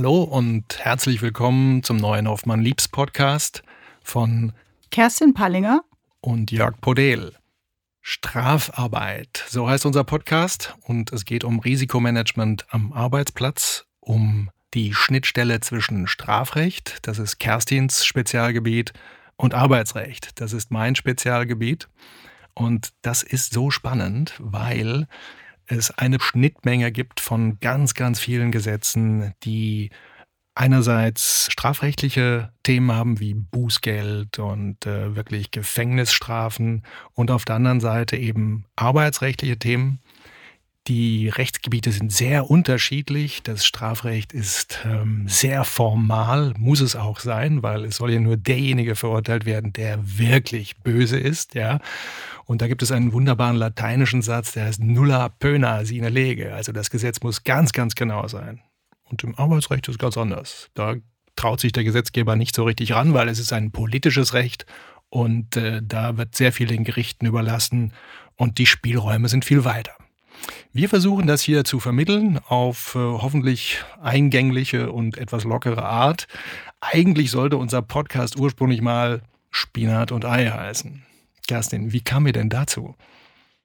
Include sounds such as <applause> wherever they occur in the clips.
Hallo und herzlich willkommen zum neuen Hoffmann Liebs Podcast von Kerstin Pallinger und Jörg Podel. Strafarbeit, so heißt unser Podcast und es geht um Risikomanagement am Arbeitsplatz, um die Schnittstelle zwischen Strafrecht, das ist Kerstins Spezialgebiet, und Arbeitsrecht, das ist mein Spezialgebiet. Und das ist so spannend, weil es eine Schnittmenge gibt von ganz, ganz vielen Gesetzen, die einerseits strafrechtliche Themen haben wie Bußgeld und äh, wirklich Gefängnisstrafen und auf der anderen Seite eben arbeitsrechtliche Themen. Die Rechtsgebiete sind sehr unterschiedlich. Das Strafrecht ist ähm, sehr formal, muss es auch sein, weil es soll ja nur derjenige verurteilt werden, der wirklich böse ist, ja. Und da gibt es einen wunderbaren lateinischen Satz, der heißt nulla pöna sine lege. Also das Gesetz muss ganz, ganz genau sein. Und im Arbeitsrecht ist es ganz anders. Da traut sich der Gesetzgeber nicht so richtig ran, weil es ist ein politisches Recht und äh, da wird sehr viel den Gerichten überlassen und die Spielräume sind viel weiter. Wir versuchen das hier zu vermitteln auf äh, hoffentlich eingängliche und etwas lockere Art. Eigentlich sollte unser Podcast ursprünglich mal Spinat und Ei heißen. Kerstin, wie kam wir denn dazu?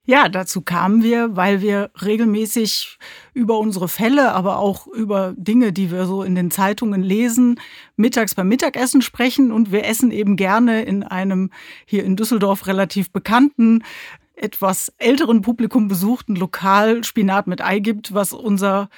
Ja, dazu kamen wir, weil wir regelmäßig über unsere Fälle, aber auch über Dinge, die wir so in den Zeitungen lesen, mittags beim Mittagessen sprechen. Und wir essen eben gerne in einem hier in Düsseldorf relativ bekannten, etwas älteren Publikum besuchten Lokal Spinat mit Ei gibt, was unser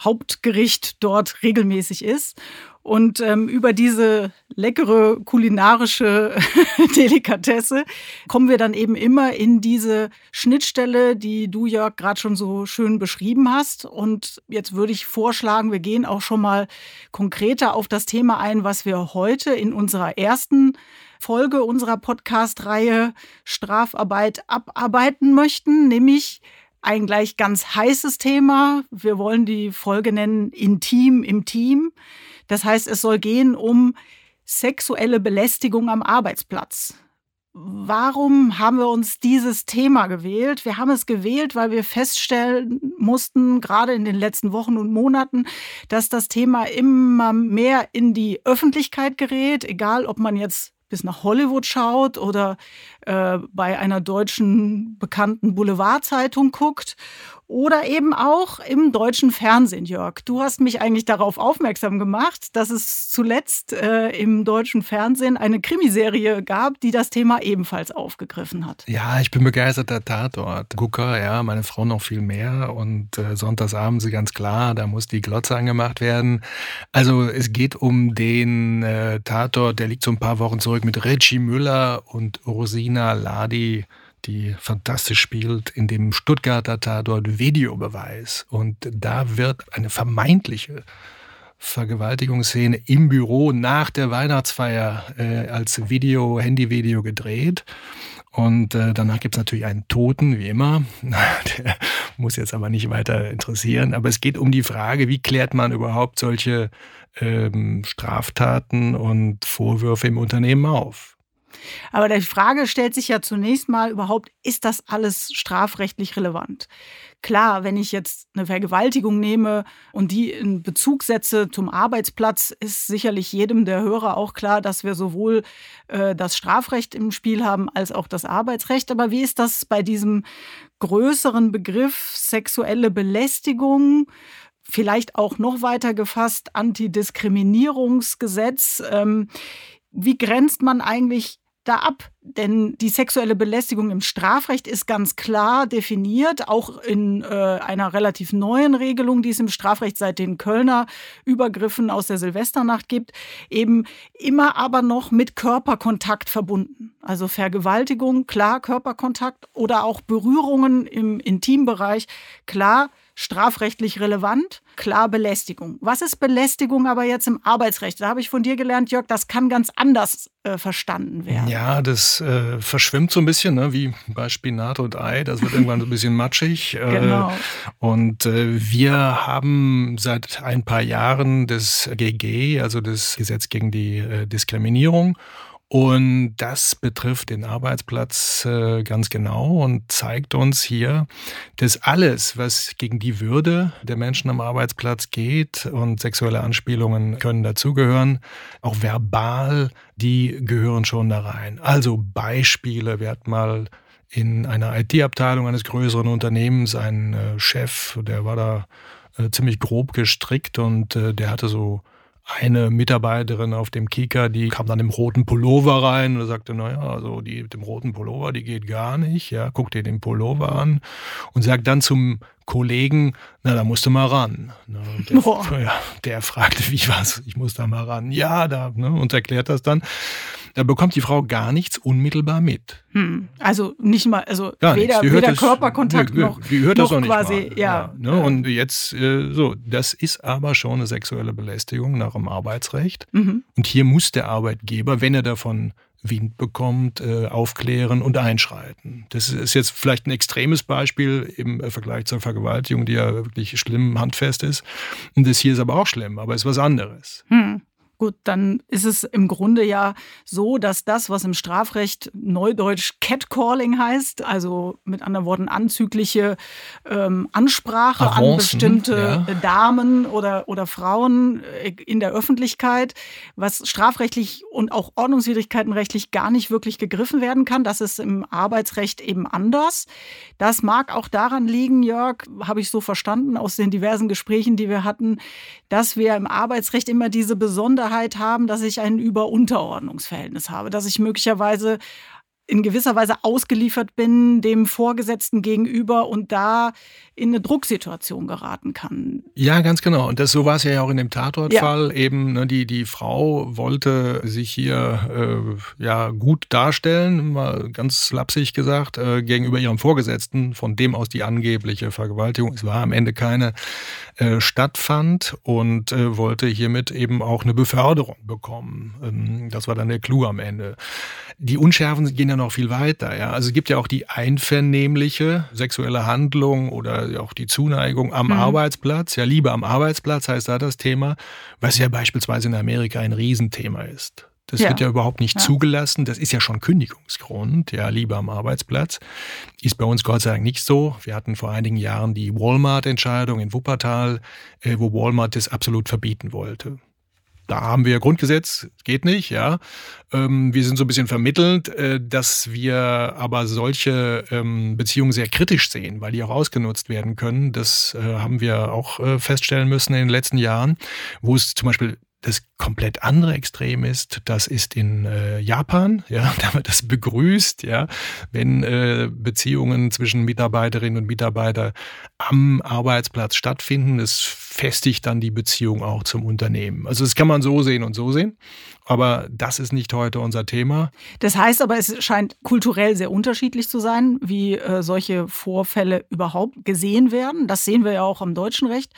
Hauptgericht dort regelmäßig ist. Und ähm, über diese leckere kulinarische <laughs> Delikatesse kommen wir dann eben immer in diese Schnittstelle, die du, Jörg, gerade schon so schön beschrieben hast. Und jetzt würde ich vorschlagen, wir gehen auch schon mal konkreter auf das Thema ein, was wir heute in unserer ersten Folge unserer Podcast-Reihe Strafarbeit abarbeiten möchten, nämlich ein gleich ganz heißes Thema. Wir wollen die Folge nennen Intim im Team. Das heißt, es soll gehen um sexuelle Belästigung am Arbeitsplatz. Warum haben wir uns dieses Thema gewählt? Wir haben es gewählt, weil wir feststellen mussten, gerade in den letzten Wochen und Monaten, dass das Thema immer mehr in die Öffentlichkeit gerät, egal ob man jetzt bis nach Hollywood schaut oder äh, bei einer deutschen bekannten Boulevardzeitung guckt oder eben auch im deutschen Fernsehen, Jörg. Du hast mich eigentlich darauf aufmerksam gemacht, dass es zuletzt äh, im deutschen Fernsehen eine Krimiserie gab, die das Thema ebenfalls aufgegriffen hat. Ja, ich bin begeisterter Tatort. Gucker, ja, meine Frau noch viel mehr und äh, sonntagsabends ganz klar, da muss die Glotze angemacht werden. Also es geht um den äh, Tatort, der liegt so ein paar Wochen zurück mit Reggie Müller und Rosina Ladi die fantastisch spielt, in dem Stuttgarter Tatort Videobeweis. Und da wird eine vermeintliche Vergewaltigungsszene im Büro nach der Weihnachtsfeier äh, als Video, Handyvideo gedreht. Und äh, danach gibt es natürlich einen Toten, wie immer. <laughs> Der muss jetzt aber nicht weiter interessieren. Aber es geht um die Frage, wie klärt man überhaupt solche ähm, Straftaten und Vorwürfe im Unternehmen auf? Aber die Frage stellt sich ja zunächst mal überhaupt, ist das alles strafrechtlich relevant? Klar, wenn ich jetzt eine Vergewaltigung nehme und die in Bezug setze zum Arbeitsplatz, ist sicherlich jedem der Hörer auch klar, dass wir sowohl äh, das Strafrecht im Spiel haben als auch das Arbeitsrecht. Aber wie ist das bei diesem größeren Begriff sexuelle Belästigung? Vielleicht auch noch weiter gefasst, Antidiskriminierungsgesetz. Ähm, wie grenzt man eigentlich da ab? Denn die sexuelle Belästigung im Strafrecht ist ganz klar definiert, auch in äh, einer relativ neuen Regelung, die es im Strafrecht seit den Kölner Übergriffen aus der Silvesternacht gibt, eben immer aber noch mit Körperkontakt verbunden. Also Vergewaltigung, klar Körperkontakt oder auch Berührungen im Intimbereich, klar strafrechtlich relevant, klar Belästigung. Was ist Belästigung aber jetzt im Arbeitsrecht? Da habe ich von dir gelernt, Jörg, das kann ganz anders äh, verstanden werden. Ja, das äh, verschwimmt so ein bisschen, ne? wie bei Spinat und Ei. Das wird irgendwann so ein bisschen matschig. Äh, genau. Und äh, wir haben seit ein paar Jahren das GG, also das Gesetz gegen die äh, Diskriminierung. Und das betrifft den Arbeitsplatz äh, ganz genau und zeigt uns hier, dass alles, was gegen die Würde der Menschen am Arbeitsplatz geht und sexuelle Anspielungen können dazugehören, auch verbal, die gehören schon da rein. Also Beispiele, wir hatten mal in einer IT-Abteilung eines größeren Unternehmens einen äh, Chef, der war da äh, ziemlich grob gestrickt und der hatte so eine Mitarbeiterin auf dem Kika, die kam dann im roten Pullover rein und sagte, naja, also die mit dem roten Pullover, die geht gar nicht. Ja, guck dir den Pullover an und sagt dann zum Kollegen, na, da musst du mal ran. Ne, der, <laughs> ja, der fragte, wie was, ich muss da mal ran. Ja, da, ne, und erklärt das dann. Da bekommt die Frau gar nichts unmittelbar mit. Hm. Also nicht mal, also gar weder, weder das, Körperkontakt die, noch, die hört noch das quasi, nicht mal. ja. ja ne? Und jetzt äh, so, das ist aber schon eine sexuelle Belästigung nach dem Arbeitsrecht. Mhm. Und hier muss der Arbeitgeber, wenn er davon Wind bekommt, äh, aufklären und einschreiten. Das ist jetzt vielleicht ein extremes Beispiel im Vergleich zur Vergewaltigung, die ja wirklich schlimm handfest ist. Und das hier ist aber auch schlimm, aber ist was anderes. Hm. Gut, dann ist es im Grunde ja so, dass das, was im Strafrecht neudeutsch Catcalling heißt, also mit anderen Worten anzügliche ähm, Ansprache Avancen, an bestimmte ja. Damen oder, oder Frauen äh, in der Öffentlichkeit, was strafrechtlich und auch ordnungswidrigkeitenrechtlich gar nicht wirklich gegriffen werden kann. Das ist im Arbeitsrecht eben anders. Das mag auch daran liegen, Jörg, habe ich so verstanden aus den diversen Gesprächen, die wir hatten, dass wir im Arbeitsrecht immer diese Besonderheit Sicherheit haben, dass ich ein Über-Unterordnungsverhältnis habe, dass ich möglicherweise in gewisser Weise ausgeliefert bin dem Vorgesetzten gegenüber und da in eine Drucksituation geraten kann. Ja, ganz genau. Und das so war es ja auch in dem Tatortfall ja. eben. Ne, die die Frau wollte sich hier äh, ja gut darstellen, mal ganz lapsig gesagt, äh, gegenüber ihrem Vorgesetzten, von dem aus die angebliche Vergewaltigung. Es war am Ende keine äh, stattfand und äh, wollte hiermit eben auch eine Beförderung bekommen. Ähm, das war dann der Clou am Ende. Die Unschärfen gehen ja noch viel weiter. Ja? Also es gibt ja auch die einvernehmliche sexuelle Handlung oder auch die Zuneigung am mhm. Arbeitsplatz. Ja, Liebe am Arbeitsplatz heißt da das Thema, was ja beispielsweise in Amerika ein Riesenthema ist. Das ja. wird ja überhaupt nicht ja. zugelassen. Das ist ja schon Kündigungsgrund, ja, Liebe am Arbeitsplatz. Ist bei uns Gott sei Dank nicht so. Wir hatten vor einigen Jahren die Walmart-Entscheidung in Wuppertal, äh, wo Walmart das absolut verbieten wollte da haben wir Grundgesetz, geht nicht, ja. Ähm, wir sind so ein bisschen vermittelnd, äh, dass wir aber solche ähm, Beziehungen sehr kritisch sehen, weil die auch ausgenutzt werden können. Das äh, haben wir auch äh, feststellen müssen in den letzten Jahren, wo es zum Beispiel das komplett andere Extrem ist, das ist in äh, Japan, ja, <laughs> da wird das begrüßt, ja, wenn äh, Beziehungen zwischen Mitarbeiterinnen und Mitarbeitern am Arbeitsplatz stattfinden. Das festigt dann die Beziehung auch zum Unternehmen. Also das kann man so sehen und so sehen. Aber das ist nicht heute unser Thema. Das heißt aber, es scheint kulturell sehr unterschiedlich zu sein, wie äh, solche Vorfälle überhaupt gesehen werden. Das sehen wir ja auch am deutschen Recht.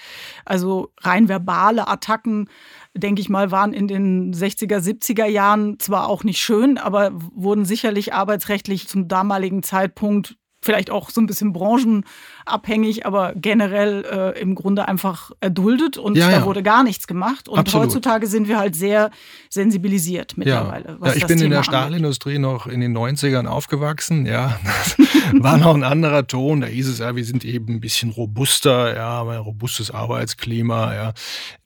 Also rein verbale Attacken denke ich mal, waren in den 60er, 70er Jahren zwar auch nicht schön, aber wurden sicherlich arbeitsrechtlich zum damaligen Zeitpunkt vielleicht auch so ein bisschen branchenabhängig, aber generell äh, im Grunde einfach erduldet und ja, da ja. wurde gar nichts gemacht. Und Absolut. heutzutage sind wir halt sehr sensibilisiert mittlerweile. Ja, ja ich bin Thema in der Stahlindustrie noch in den 90ern aufgewachsen, ja. Das <laughs> war noch ein anderer Ton. Da hieß es ja, wir sind eben ein bisschen robuster, ja, ein robustes Arbeitsklima, ja.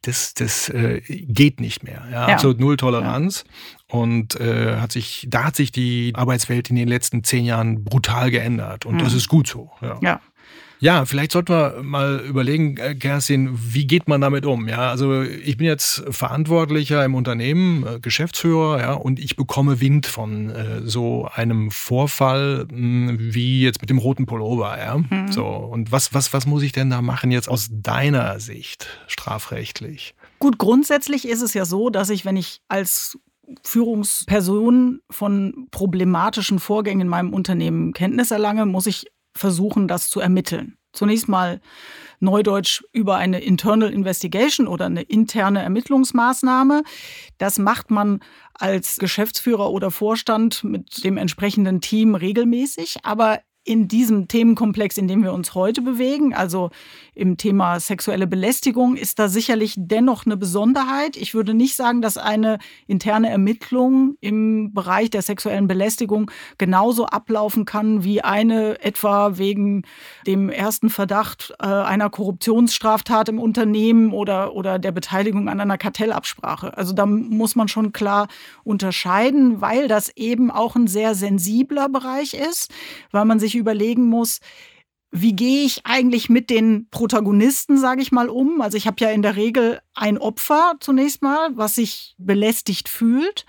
Das, das äh, geht nicht mehr. Ja. Absolut null Toleranz. Und äh, hat sich, da hat sich die Arbeitswelt in den letzten zehn Jahren brutal geändert. Und mhm. das ist gut so. Ja. ja. Ja, vielleicht sollten wir mal überlegen, äh, Kerstin, wie geht man damit um? Ja, also ich bin jetzt Verantwortlicher im Unternehmen, äh, Geschäftsführer, ja, und ich bekomme Wind von äh, so einem Vorfall hm, wie jetzt mit dem roten Pullover, ja. Mhm. So und was was was muss ich denn da machen jetzt aus deiner Sicht strafrechtlich? Gut, grundsätzlich ist es ja so, dass ich, wenn ich als Führungsperson von problematischen Vorgängen in meinem Unternehmen Kenntnis erlange, muss ich versuchen, das zu ermitteln. Zunächst mal neudeutsch über eine Internal Investigation oder eine interne Ermittlungsmaßnahme. Das macht man als Geschäftsführer oder Vorstand mit dem entsprechenden Team regelmäßig. Aber in diesem Themenkomplex, in dem wir uns heute bewegen, also im Thema sexuelle Belästigung, ist da sicherlich dennoch eine Besonderheit. Ich würde nicht sagen, dass eine interne Ermittlung im Bereich der sexuellen Belästigung genauso ablaufen kann wie eine etwa wegen dem ersten Verdacht äh, einer Korruptionsstraftat im Unternehmen oder, oder der Beteiligung an einer Kartellabsprache. Also da muss man schon klar unterscheiden, weil das eben auch ein sehr sensibler Bereich ist, weil man sich überlegen muss, wie gehe ich eigentlich mit den Protagonisten, sage ich mal, um? Also ich habe ja in der Regel ein Opfer zunächst mal, was sich belästigt fühlt.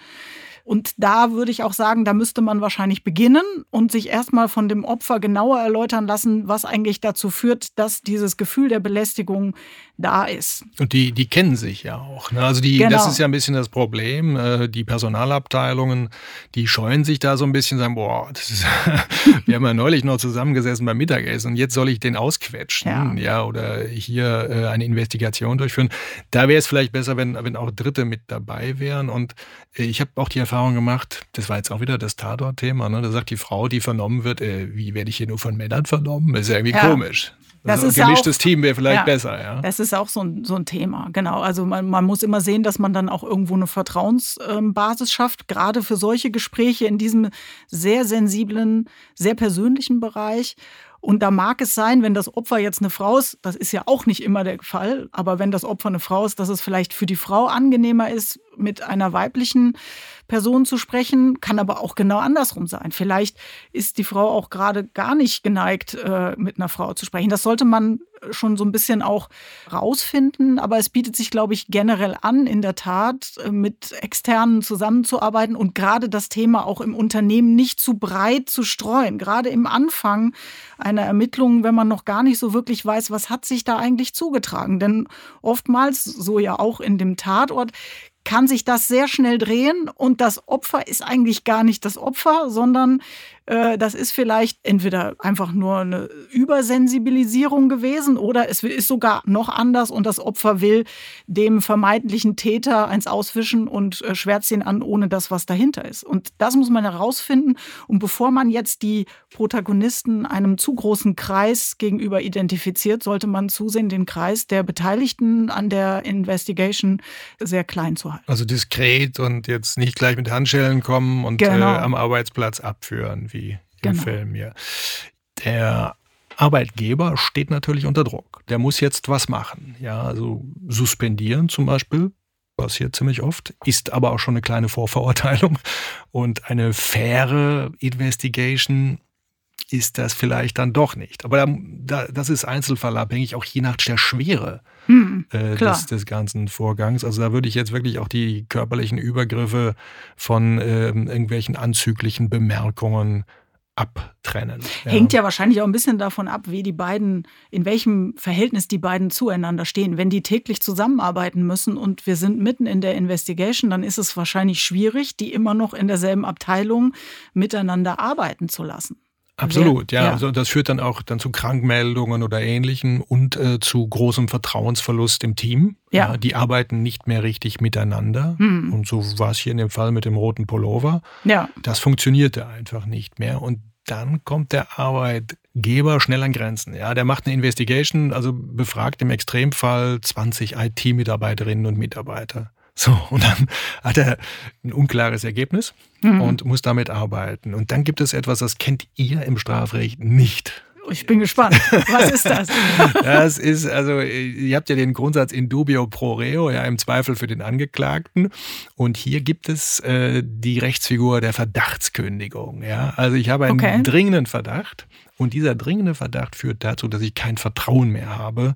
Und da würde ich auch sagen, da müsste man wahrscheinlich beginnen und sich erstmal von dem Opfer genauer erläutern lassen, was eigentlich dazu führt, dass dieses Gefühl der Belästigung da ist. Und die, die kennen sich ja auch. Ne? Also die, genau. das ist ja ein bisschen das Problem. Äh, die Personalabteilungen, die scheuen sich da so ein bisschen, sagen, boah, das ist, <laughs> wir haben ja neulich noch zusammengesessen beim Mittagessen und jetzt soll ich den ausquetschen, ja, ja oder hier äh, eine Investigation durchführen. Da wäre es vielleicht besser, wenn, wenn auch Dritte mit dabei wären. Und äh, ich habe auch die Erfahrung Erfahrung gemacht, das war jetzt auch wieder das Tatort-Thema, ne? da sagt die Frau, die vernommen wird, äh, wie werde ich hier nur von Männern vernommen? Das ist ja irgendwie ja. komisch. Das also ist ein gemischtes auch, Team wäre vielleicht ja, besser, ja. Das ist auch so ein, so ein Thema, genau. Also man, man muss immer sehen, dass man dann auch irgendwo eine Vertrauensbasis schafft, gerade für solche Gespräche in diesem sehr sensiblen, sehr persönlichen Bereich. Und da mag es sein, wenn das Opfer jetzt eine Frau ist, das ist ja auch nicht immer der Fall, aber wenn das Opfer eine Frau ist, dass es vielleicht für die Frau angenehmer ist, mit einer weiblichen Person zu sprechen, kann aber auch genau andersrum sein. Vielleicht ist die Frau auch gerade gar nicht geneigt, äh, mit einer Frau zu sprechen. Das sollte man schon so ein bisschen auch rausfinden, aber es bietet sich, glaube ich, generell an, in der Tat äh, mit Externen zusammenzuarbeiten und gerade das Thema auch im Unternehmen nicht zu breit zu streuen. Gerade im Anfang einer Ermittlung, wenn man noch gar nicht so wirklich weiß, was hat sich da eigentlich zugetragen. Denn oftmals, so ja auch in dem Tatort, kann sich das sehr schnell drehen und das Opfer ist eigentlich gar nicht das Opfer, sondern das ist vielleicht entweder einfach nur eine Übersensibilisierung gewesen oder es ist sogar noch anders und das Opfer will dem vermeintlichen Täter eins auswischen und äh, schwärzt ihn an, ohne das, was dahinter ist. Und das muss man herausfinden. Und bevor man jetzt die Protagonisten einem zu großen Kreis gegenüber identifiziert, sollte man zusehen, den Kreis der Beteiligten an der Investigation sehr klein zu halten. Also diskret und jetzt nicht gleich mit Handschellen kommen und genau. äh, am Arbeitsplatz abführen, wie wie im genau. Film hier. Der Arbeitgeber steht natürlich unter Druck. Der muss jetzt was machen. Ja, also suspendieren zum Beispiel passiert ziemlich oft, ist aber auch schon eine kleine Vorverurteilung. Und eine faire Investigation ist das vielleicht dann doch nicht. Aber da, das ist einzelfallabhängig, auch je nach der Schwere hm, äh, des, des, ganzen Vorgangs. Also da würde ich jetzt wirklich auch die körperlichen Übergriffe von äh, irgendwelchen anzüglichen Bemerkungen abtrennen. Ja. Hängt ja wahrscheinlich auch ein bisschen davon ab, wie die beiden, in welchem Verhältnis die beiden zueinander stehen. Wenn die täglich zusammenarbeiten müssen und wir sind mitten in der Investigation, dann ist es wahrscheinlich schwierig, die immer noch in derselben Abteilung miteinander arbeiten zu lassen. Absolut, ja. ja. Also das führt dann auch dann zu Krankmeldungen oder Ähnlichem und äh, zu großem Vertrauensverlust im Team. Ja. ja. Die arbeiten nicht mehr richtig miteinander. Mhm. Und so war es hier in dem Fall mit dem roten Pullover. Ja. Das funktionierte einfach nicht mehr. Und dann kommt der Arbeitgeber schnell an Grenzen. Ja, der macht eine Investigation, also befragt im Extremfall 20 IT-Mitarbeiterinnen und Mitarbeiter. So, und dann hat er ein unklares Ergebnis mhm. und muss damit arbeiten. Und dann gibt es etwas, das kennt ihr im Strafrecht nicht. Ich bin gespannt. Was ist das? <laughs> das ist, also, ihr habt ja den Grundsatz in dubio pro reo, ja, im Zweifel für den Angeklagten. Und hier gibt es äh, die Rechtsfigur der Verdachtskündigung. Ja? Also, ich habe einen okay. dringenden Verdacht. Und dieser dringende Verdacht führt dazu, dass ich kein Vertrauen mehr habe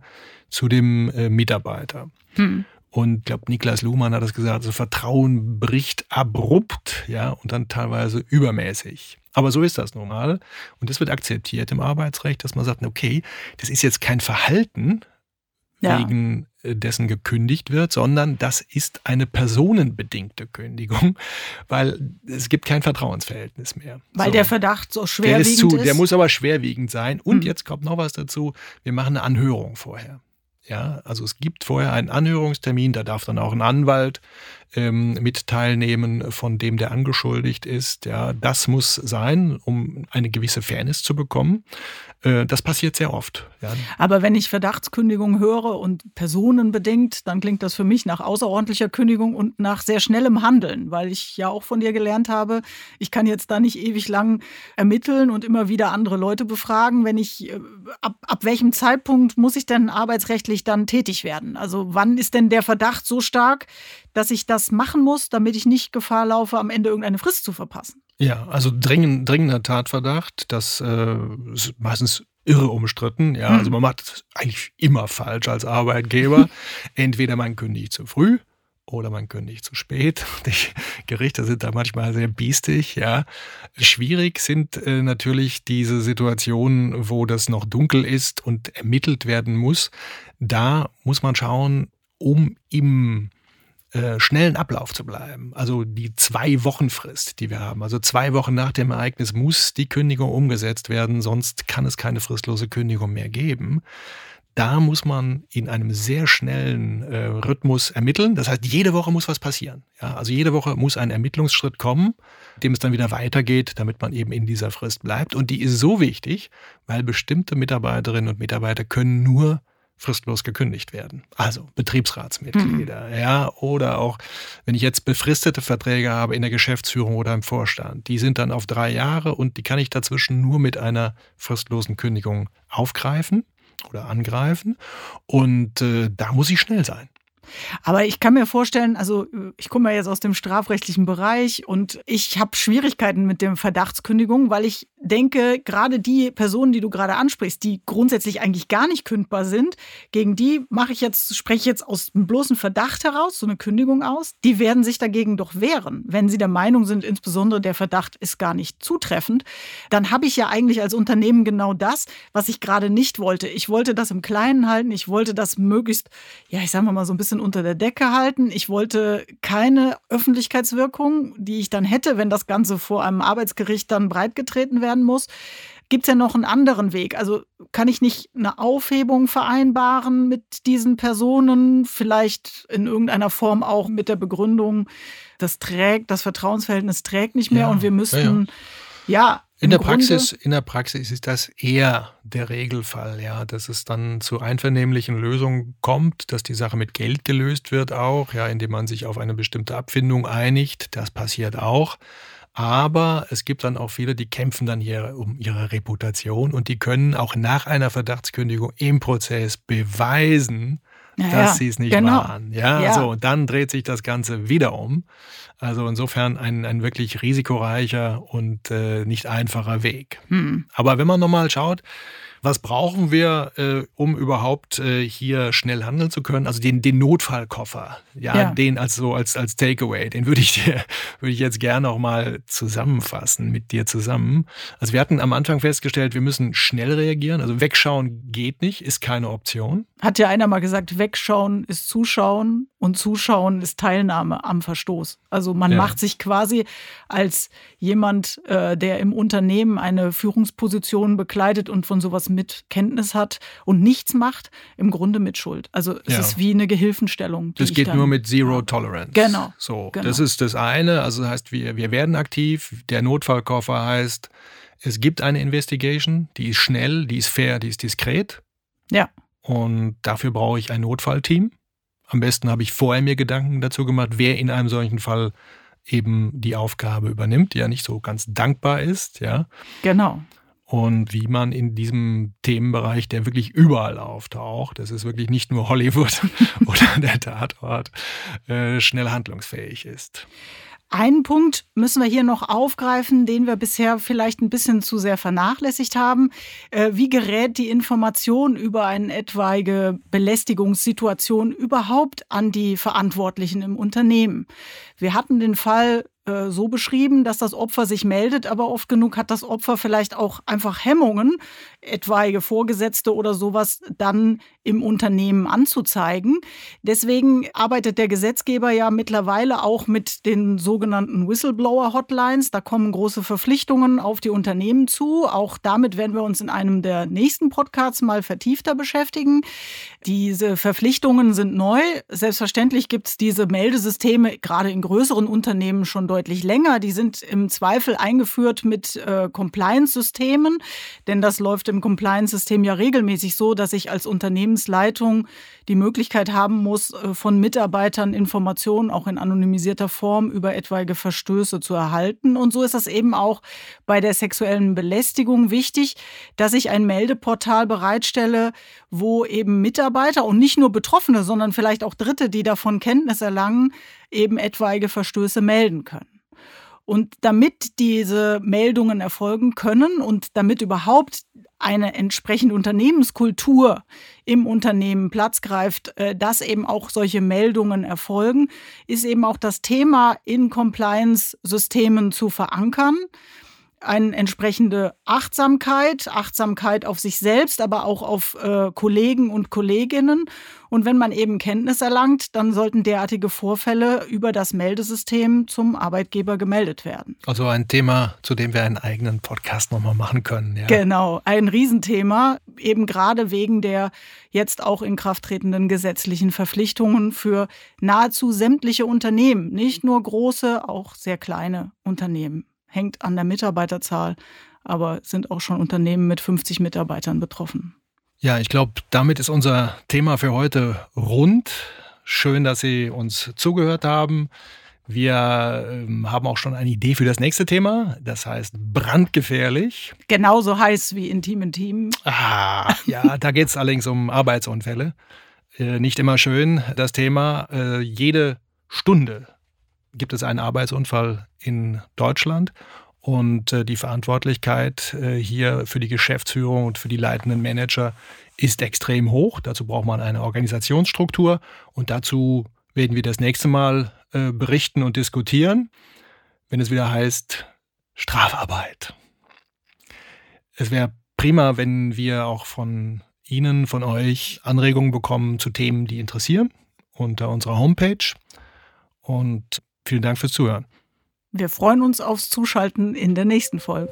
zu dem äh, Mitarbeiter. Hm. Und ich glaube, Niklas Luhmann hat das gesagt, also Vertrauen bricht abrupt, ja, und dann teilweise übermäßig. Aber so ist das normal. Und das wird akzeptiert im Arbeitsrecht, dass man sagt, okay, das ist jetzt kein Verhalten, ja. wegen äh, dessen gekündigt wird, sondern das ist eine personenbedingte Kündigung, weil es gibt kein Vertrauensverhältnis mehr. Weil so. der Verdacht so schwerwiegend der ist, zu, ist. Der muss aber schwerwiegend sein. Und hm. jetzt kommt noch was dazu, wir machen eine Anhörung vorher. Ja, also es gibt vorher einen Anhörungstermin, da darf dann auch ein Anwalt ähm, mit teilnehmen, von dem der angeschuldigt ist. Ja, das muss sein, um eine gewisse Fairness zu bekommen. Äh, das passiert sehr oft. Ja. Aber wenn ich Verdachtskündigung höre und personenbedingt, dann klingt das für mich nach außerordentlicher Kündigung und nach sehr schnellem Handeln, weil ich ja auch von dir gelernt habe, ich kann jetzt da nicht ewig lang ermitteln und immer wieder andere Leute befragen. Wenn ich, äh, ab, ab welchem Zeitpunkt muss ich denn arbeitsrechtlich dann tätig werden? Also wann ist denn der Verdacht so stark, dass ich das machen muss, damit ich nicht Gefahr laufe, am Ende irgendeine Frist zu verpassen? Ja, also dringend, dringender Tatverdacht, das äh, ist meistens irre umstritten. Ja, mhm. also man macht es eigentlich immer falsch als Arbeitgeber. <laughs> Entweder man kündigt zu früh oder man kündigt zu spät. Die Gerichte sind da manchmal sehr biestig, ja. Schwierig sind äh, natürlich diese Situationen, wo das noch dunkel ist und ermittelt werden muss. Da muss man schauen, um im äh, schnellen Ablauf zu bleiben. Also die zwei Wochen Frist, die wir haben. Also zwei Wochen nach dem Ereignis muss die Kündigung umgesetzt werden, sonst kann es keine fristlose Kündigung mehr geben. Da muss man in einem sehr schnellen äh, Rhythmus ermitteln. Das heißt, jede Woche muss was passieren. Ja, also jede Woche muss ein Ermittlungsschritt kommen, dem es dann wieder weitergeht, damit man eben in dieser Frist bleibt. Und die ist so wichtig, weil bestimmte Mitarbeiterinnen und Mitarbeiter können nur fristlos gekündigt werden. Also Betriebsratsmitglieder, mhm. ja, oder auch, wenn ich jetzt befristete Verträge habe in der Geschäftsführung oder im Vorstand, die sind dann auf drei Jahre und die kann ich dazwischen nur mit einer fristlosen Kündigung aufgreifen oder angreifen. Und äh, da muss ich schnell sein. Aber ich kann mir vorstellen, also ich komme ja jetzt aus dem strafrechtlichen Bereich und ich habe Schwierigkeiten mit dem Verdachtskündigung, weil ich denke, gerade die Personen, die du gerade ansprichst, die grundsätzlich eigentlich gar nicht kündbar sind, gegen die mache ich jetzt, spreche ich jetzt aus dem bloßen Verdacht heraus, so eine Kündigung aus, die werden sich dagegen doch wehren. Wenn sie der Meinung sind, insbesondere der Verdacht ist gar nicht zutreffend, dann habe ich ja eigentlich als Unternehmen genau das, was ich gerade nicht wollte. Ich wollte das im Kleinen halten, ich wollte das möglichst, ja, ich sage mal so ein bisschen unter der Decke halten. Ich wollte keine Öffentlichkeitswirkung, die ich dann hätte, wenn das Ganze vor einem Arbeitsgericht dann breitgetreten werden muss. Gibt es ja noch einen anderen Weg? Also kann ich nicht eine Aufhebung vereinbaren mit diesen Personen, vielleicht in irgendeiner Form auch mit der Begründung, das trägt, das Vertrauensverhältnis trägt nicht mehr ja, und wir müssten ja, ja in der, Praxis, in der Praxis ist das eher der Regelfall, ja, dass es dann zu einvernehmlichen Lösungen kommt, dass die Sache mit Geld gelöst wird auch, ja, indem man sich auf eine bestimmte Abfindung einigt. Das passiert auch. Aber es gibt dann auch viele, die kämpfen dann hier um ihre Reputation und die können auch nach einer Verdachtskündigung im Prozess beweisen, ja, dass sie es nicht genau. waren. Ja, ja, so, und dann dreht sich das Ganze wieder um. Also insofern ein, ein wirklich risikoreicher und äh, nicht einfacher Weg. Hm. Aber wenn man nochmal schaut, was brauchen wir, äh, um überhaupt äh, hier schnell handeln zu können? Also den, den Notfallkoffer, ja, ja, den als so als, als Takeaway, den würde ich dir, <laughs> würde ich jetzt gerne auch mal zusammenfassen mit dir zusammen. Also wir hatten am Anfang festgestellt, wir müssen schnell reagieren. Also wegschauen geht nicht, ist keine Option. Hat ja einer mal gesagt, wegschauen ist Zuschauen und Zuschauen ist Teilnahme am Verstoß. Also man ja. macht sich quasi als jemand, äh, der im Unternehmen eine Führungsposition bekleidet und von sowas mit Kenntnis hat und nichts macht, im Grunde mit Schuld. Also es ja. ist wie eine Gehilfenstellung. Das geht nur mit Zero Tolerance. Genau. So, genau. das ist das eine. Also das heißt, wir, wir werden aktiv. Der Notfallkoffer heißt, es gibt eine Investigation, die ist schnell, die ist fair, die ist diskret. Ja. Und dafür brauche ich ein Notfallteam. Am besten habe ich vorher mir Gedanken dazu gemacht, wer in einem solchen Fall eben die Aufgabe übernimmt, die ja nicht so ganz dankbar ist, ja. Genau und wie man in diesem Themenbereich, der wirklich überall auftaucht, das ist wirklich nicht nur Hollywood <laughs> oder der Tatort, äh, schnell handlungsfähig ist. Einen Punkt müssen wir hier noch aufgreifen, den wir bisher vielleicht ein bisschen zu sehr vernachlässigt haben. Äh, wie gerät die Information über eine etwaige Belästigungssituation überhaupt an die Verantwortlichen im Unternehmen? Wir hatten den Fall äh, so beschrieben, dass das Opfer sich meldet, aber oft genug hat das Opfer vielleicht auch einfach Hemmungen, etwaige Vorgesetzte oder sowas dann im Unternehmen anzuzeigen. Deswegen arbeitet der Gesetzgeber ja mittlerweile auch mit den sogenannten Whistleblower-Hotlines. Da kommen große Verpflichtungen auf die Unternehmen zu. Auch damit werden wir uns in einem der nächsten Podcasts mal vertiefter beschäftigen. Diese Verpflichtungen sind neu. Selbstverständlich gibt es diese Meldesysteme gerade in größeren Unternehmen schon deutlich länger. Die sind im Zweifel eingeführt mit äh, Compliance-Systemen, denn das läuft Compliance-System ja regelmäßig so, dass ich als Unternehmensleitung die Möglichkeit haben muss, äh, von Mitarbeitern Informationen auch in anonymisierter Form über etwaige Verstöße zu erhalten. Und so ist das eben auch bei der sexuellen Belästigung wichtig, dass ich ein Meldeportal bereitstelle, wo eben Mitarbeiter und nicht nur Betroffene, sondern vielleicht auch Dritte, die davon Kenntnis erlangen, eben etwaige Verstöße melden können. Und damit diese Meldungen erfolgen können und damit überhaupt eine entsprechende Unternehmenskultur im Unternehmen Platz greift, äh, dass eben auch solche Meldungen erfolgen, ist eben auch das Thema in Compliance-Systemen zu verankern eine entsprechende Achtsamkeit, Achtsamkeit auf sich selbst, aber auch auf äh, Kollegen und Kolleginnen. Und wenn man eben Kenntnis erlangt, dann sollten derartige Vorfälle über das Meldesystem zum Arbeitgeber gemeldet werden. Also ein Thema, zu dem wir einen eigenen Podcast nochmal machen können. Ja. Genau, ein Riesenthema, eben gerade wegen der jetzt auch in Kraft tretenden gesetzlichen Verpflichtungen für nahezu sämtliche Unternehmen, nicht nur große, auch sehr kleine Unternehmen hängt an der Mitarbeiterzahl, aber sind auch schon Unternehmen mit 50 Mitarbeitern betroffen. Ja, ich glaube, damit ist unser Thema für heute rund. Schön, dass Sie uns zugehört haben. Wir ähm, haben auch schon eine Idee für das nächste Thema. Das heißt brandgefährlich. Genauso heiß wie Intim Intim. Ah, <laughs> ja, da geht es allerdings um Arbeitsunfälle. Äh, nicht immer schön, das Thema. Äh, jede Stunde gibt es einen Arbeitsunfall in Deutschland. Und äh, die Verantwortlichkeit äh, hier für die Geschäftsführung und für die leitenden Manager ist extrem hoch. Dazu braucht man eine Organisationsstruktur und dazu werden wir das nächste Mal äh, berichten und diskutieren, wenn es wieder heißt Strafarbeit. Es wäre prima, wenn wir auch von Ihnen, von euch Anregungen bekommen zu Themen, die interessieren, unter unserer Homepage. Und Vielen Dank fürs Zuhören. Wir freuen uns aufs Zuschalten in der nächsten Folge.